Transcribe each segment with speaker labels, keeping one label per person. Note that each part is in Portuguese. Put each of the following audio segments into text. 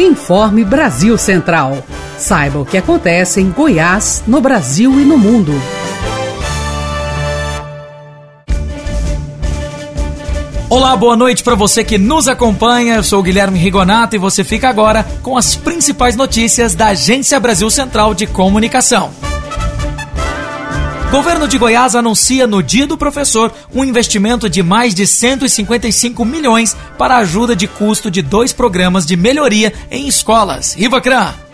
Speaker 1: Informe Brasil Central. Saiba o que acontece em Goiás, no Brasil e no mundo.
Speaker 2: Olá, boa noite para você que nos acompanha. Eu sou Guilherme Rigonato e você fica agora com as principais notícias da Agência Brasil Central de Comunicação. Governo de Goiás anuncia no Dia do Professor um investimento de mais de 155 milhões para a ajuda de custo de dois programas de melhoria em escolas. Rivacran.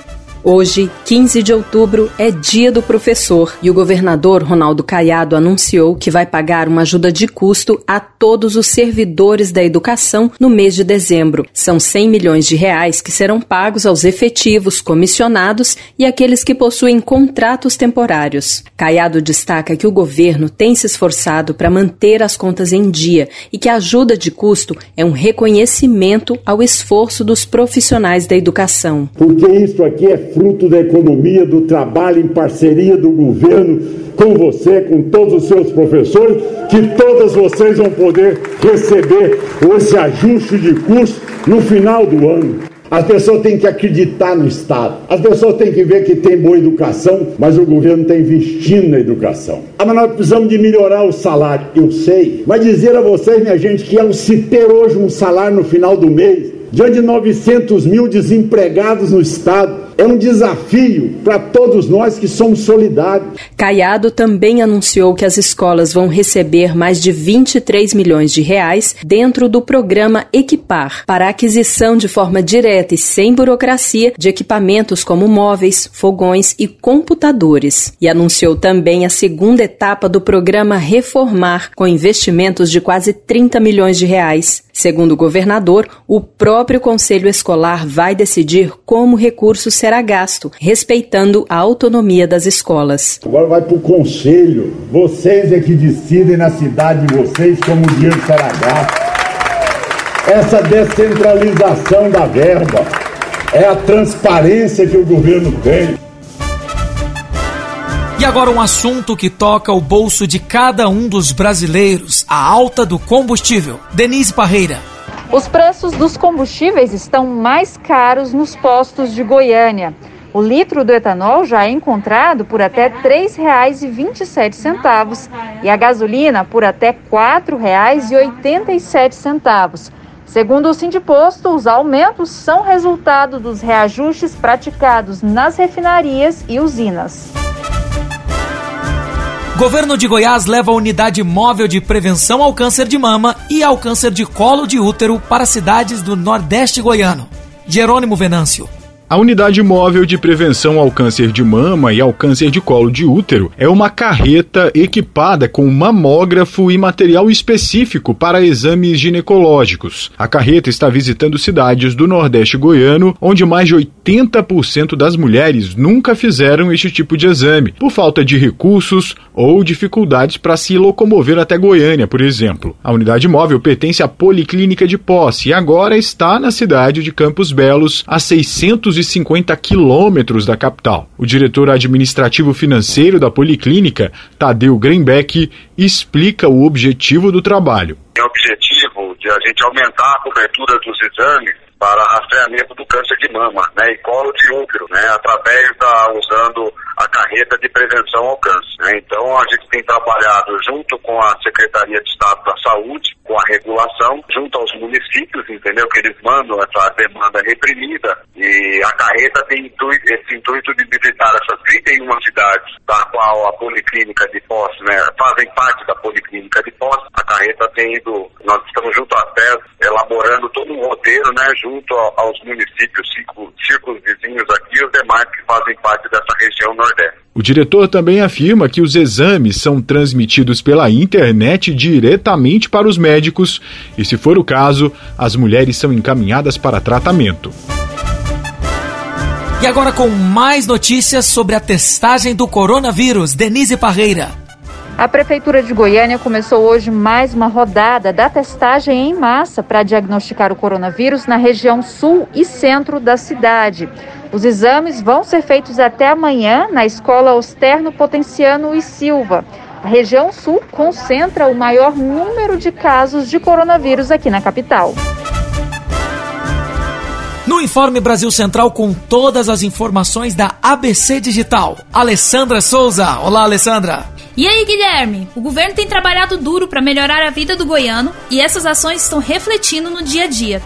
Speaker 3: Hoje, 15 de outubro, é dia do professor e o governador Ronaldo Caiado anunciou que vai pagar uma ajuda de custo a todos os servidores da educação no mês de dezembro. São 100 milhões de reais que serão pagos aos efetivos, comissionados e aqueles que possuem contratos temporários. Caiado destaca que o governo tem se esforçado para manter as contas em dia e que a ajuda de custo é um reconhecimento ao esforço dos profissionais da educação.
Speaker 4: Porque isso aqui é fruto da economia, do trabalho em parceria do governo com você, com todos os seus professores, que todas vocês vão poder receber esse ajuste de custo no final do ano. As pessoas têm que acreditar no Estado. As pessoas têm que ver que tem boa educação, mas o governo está investindo na educação. Ah, mas nós precisamos de melhorar o salário. Eu sei. Mas dizer a vocês, minha gente, que ao se ter hoje um salário no final do mês, diante de 900 mil desempregados no Estado, é um desafio para todos nós que somos solidários.
Speaker 3: Caiado também anunciou que as escolas vão receber mais de 23 milhões de reais dentro do programa Equipar para aquisição de forma direta e sem burocracia de equipamentos como móveis, fogões e computadores. E anunciou também a segunda etapa do programa Reformar com investimentos de quase 30 milhões de reais. Segundo o governador, o próprio conselho escolar vai decidir como recursos será gasto, respeitando a autonomia das escolas.
Speaker 4: Agora vai para o conselho. Vocês é que decidem na cidade de vocês como o dinheiro será gasto. Essa descentralização da verba é a transparência que o governo tem.
Speaker 2: E agora um assunto que toca o bolso de cada um dos brasileiros: a alta do combustível. Denise Parreira.
Speaker 5: Os preços dos combustíveis estão mais caros nos postos de Goiânia. O litro do etanol já é encontrado por até R$ 3,27 e a gasolina por até R$ 4,87. Segundo o Sindiposto, os aumentos são resultado dos reajustes praticados nas refinarias e usinas.
Speaker 2: Governo de Goiás leva a unidade móvel de prevenção ao câncer de mama e ao câncer de colo de útero para cidades do Nordeste goiano. Jerônimo Venâncio.
Speaker 6: A unidade móvel de prevenção ao câncer de mama e ao câncer de colo de útero é uma carreta equipada com mamógrafo e material específico para exames ginecológicos. A carreta está visitando cidades do Nordeste goiano, onde mais de 80% das mulheres nunca fizeram este tipo de exame, por falta de recursos ou dificuldades para se locomover até Goiânia, por exemplo. A unidade móvel pertence à Policlínica de Posse e agora está na cidade de Campos Belos, a 600 250 quilômetros da capital. O diretor administrativo financeiro da Policlínica, Tadeu Greenbeck, explica o objetivo do trabalho.
Speaker 7: É o objetivo de a gente aumentar a cobertura dos exames para rastreamento do câncer de mama né, e colo de útero, né, através da usando a carreta de prevenção ao câncer. Né? Então a gente tem trabalhado junto com a Secretaria de Estado da Saúde, com a regulação, junto aos municípios, entendeu? Que eles mandam essa demanda reprimida e a carreta tem intuito, esse intuito de visitar essas 31 cidades, da qual a Policlínica de Posse, né, fazem parte da Policlínica de Posse. A carreta tem ido, nós estamos junto à PES, elaborando todo um roteiro, né, junto aos municípios, círculos vizinhos aqui, os demais que fazem parte dessa região Nordeste.
Speaker 6: O diretor também afirma que os exames são transmitidos pela internet diretamente para os médicos e, se for o caso, as mulheres são encaminhadas para tratamento.
Speaker 2: E agora com mais notícias sobre a testagem do coronavírus, Denise Parreira.
Speaker 5: A Prefeitura de Goiânia começou hoje mais uma rodada da testagem em massa para diagnosticar o coronavírus na região sul e centro da cidade. Os exames vão ser feitos até amanhã na Escola Osterno Potenciano e Silva. A região sul concentra o maior número de casos de coronavírus aqui na capital.
Speaker 2: No Informe Brasil Central com todas as informações da ABC Digital. Alessandra Souza. Olá, Alessandra.
Speaker 8: E aí, Guilherme? O governo tem trabalhado duro para melhorar a vida do goiano e essas ações estão refletindo no dia a dia.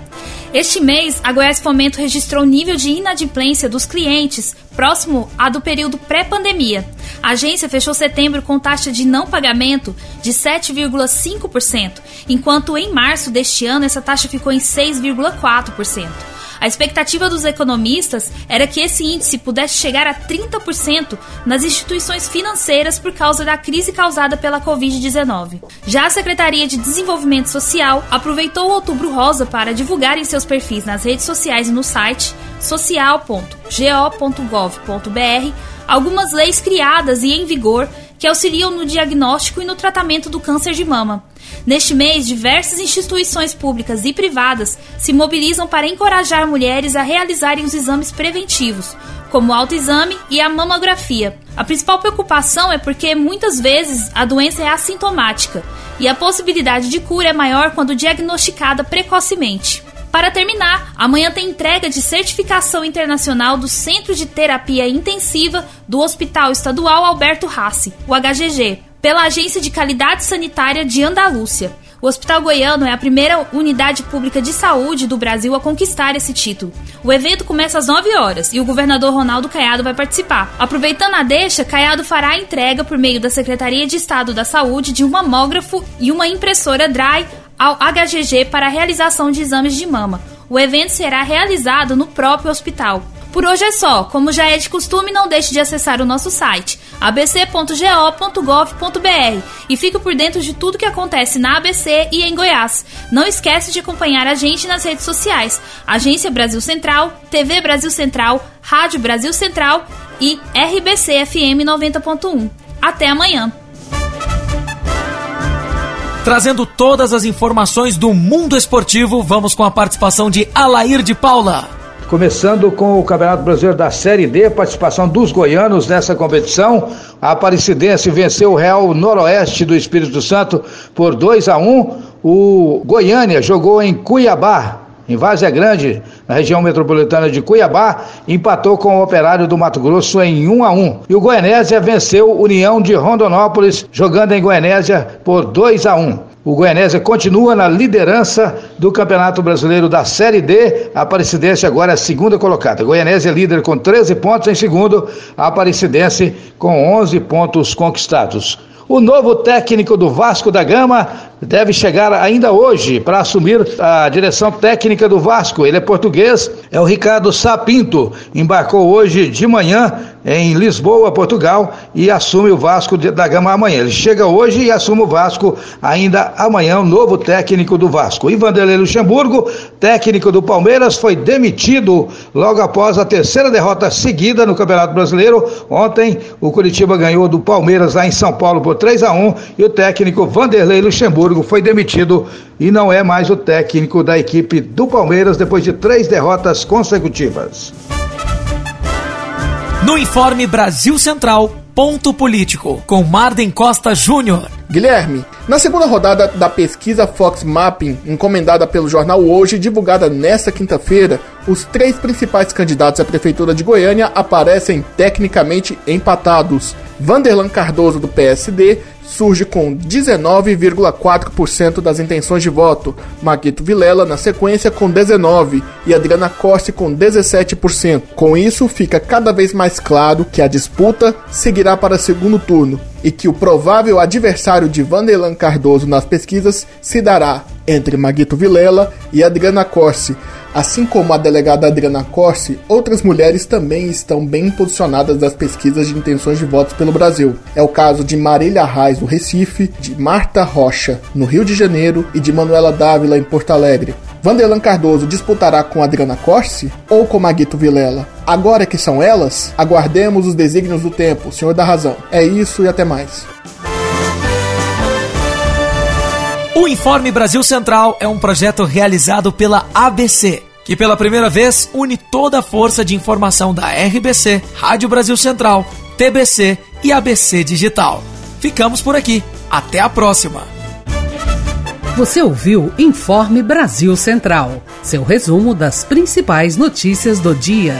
Speaker 8: Este mês, a Goiás Fomento registrou nível de inadimplência dos clientes próximo a do período pré-pandemia. A agência fechou setembro com taxa de não pagamento de 7,5%, enquanto em março deste ano essa taxa ficou em 6,4%. A expectativa dos economistas era que esse índice pudesse chegar a 30% nas instituições financeiras por causa da crise causada pela Covid-19. Já a Secretaria de Desenvolvimento Social aproveitou o Outubro Rosa para divulgar em seus perfis nas redes sociais e no site social.go.gov.br algumas leis criadas e em vigor que auxiliam no diagnóstico e no tratamento do câncer de mama. Neste mês, diversas instituições públicas e privadas se mobilizam para encorajar mulheres a realizarem os exames preventivos, como o autoexame e a mamografia. A principal preocupação é porque muitas vezes a doença é assintomática e a possibilidade de cura é maior quando diagnosticada precocemente. Para terminar, amanhã tem entrega de certificação internacional do Centro de Terapia Intensiva do Hospital Estadual Alberto Rassi, o HGG, pela Agência de Qualidade Sanitária de Andalúcia. O Hospital Goiano é a primeira unidade pública de saúde do Brasil a conquistar esse título. O evento começa às 9 horas e o governador Ronaldo Caiado vai participar. Aproveitando a deixa, Caiado fará a entrega por meio da Secretaria de Estado da Saúde de um mamógrafo e uma impressora Dry ao HGG para a realização de exames de mama. O evento será realizado no próprio hospital. Por hoje é só. Como já é de costume, não deixe de acessar o nosso site abc.go.gov.br e fique por dentro de tudo que acontece na ABC e em Goiás. Não esquece de acompanhar a gente nas redes sociais: Agência Brasil Central, TV Brasil Central, Rádio Brasil Central e RBC FM 90.1. Até amanhã.
Speaker 2: Trazendo todas as informações do mundo esportivo, vamos com a participação de Alair de Paula.
Speaker 9: Começando com o Campeonato Brasileiro da Série D, participação dos goianos nessa competição. A Aparecidense venceu o Real Noroeste do Espírito Santo por 2 a 1. O Goiânia jogou em Cuiabá, em Várzea Grande, na região metropolitana de Cuiabá, empatou com o Operário do Mato Grosso em 1 a 1. E o Goianésia venceu União de Rondonópolis, jogando em Goianésia por 2 a 1. O Goianésia continua na liderança do Campeonato Brasileiro da Série D. A Aparecidense agora é a segunda colocada. Goianésia é líder com 13 pontos em segundo, a Aparecidense com 11 pontos conquistados. O novo técnico do Vasco da Gama deve chegar ainda hoje para assumir a direção técnica do Vasco. Ele é português, é o Ricardo Sapinto. Embarcou hoje de manhã em Lisboa, Portugal, e assume o Vasco da Gama amanhã. Ele chega hoje e assume o Vasco ainda amanhã, o novo técnico do Vasco. E Vanderlei Luxemburgo, técnico do Palmeiras, foi demitido logo após a terceira derrota seguida no Campeonato Brasileiro. Ontem, o Curitiba ganhou do Palmeiras lá em São Paulo por 3 a 1 e o técnico Vanderlei Luxemburgo Luxemburgo foi demitido e não é mais o técnico da equipe do Palmeiras depois de três derrotas consecutivas.
Speaker 2: No informe Brasil Central, ponto político, com Marden Costa Júnior.
Speaker 10: Guilherme, na segunda rodada da pesquisa Fox Mapping, encomendada pelo jornal Hoje, divulgada nesta quinta-feira, os três principais candidatos à prefeitura de Goiânia aparecem tecnicamente empatados. Vanderlan Cardoso, do PSD, surge com 19,4% das intenções de voto, Maguito Vilela na sequência com 19% e Adriana Corse com 17%. Com isso, fica cada vez mais claro que a disputa seguirá para segundo turno e que o provável adversário de Vanderlan Cardoso nas pesquisas se dará entre Maguito Vilela e Adriana Corse, Assim como a delegada Adriana Corsi, outras mulheres também estão bem posicionadas nas pesquisas de intenções de votos pelo Brasil. É o caso de Marília Reis, do Recife, de Marta Rocha, no Rio de Janeiro, e de Manuela Dávila, em Porto Alegre. Vanderlan Cardoso disputará com Adriana Corsi ou com Maguito Vilela? Agora que são elas, aguardemos os desígnios do tempo, Senhor da Razão. É isso e até mais.
Speaker 2: O Informe Brasil Central é um projeto realizado pela ABC, que pela primeira vez une toda a força de informação da RBC, Rádio Brasil Central, TBC e ABC Digital. Ficamos por aqui. Até a próxima.
Speaker 1: Você ouviu Informe Brasil Central seu resumo das principais notícias do dia.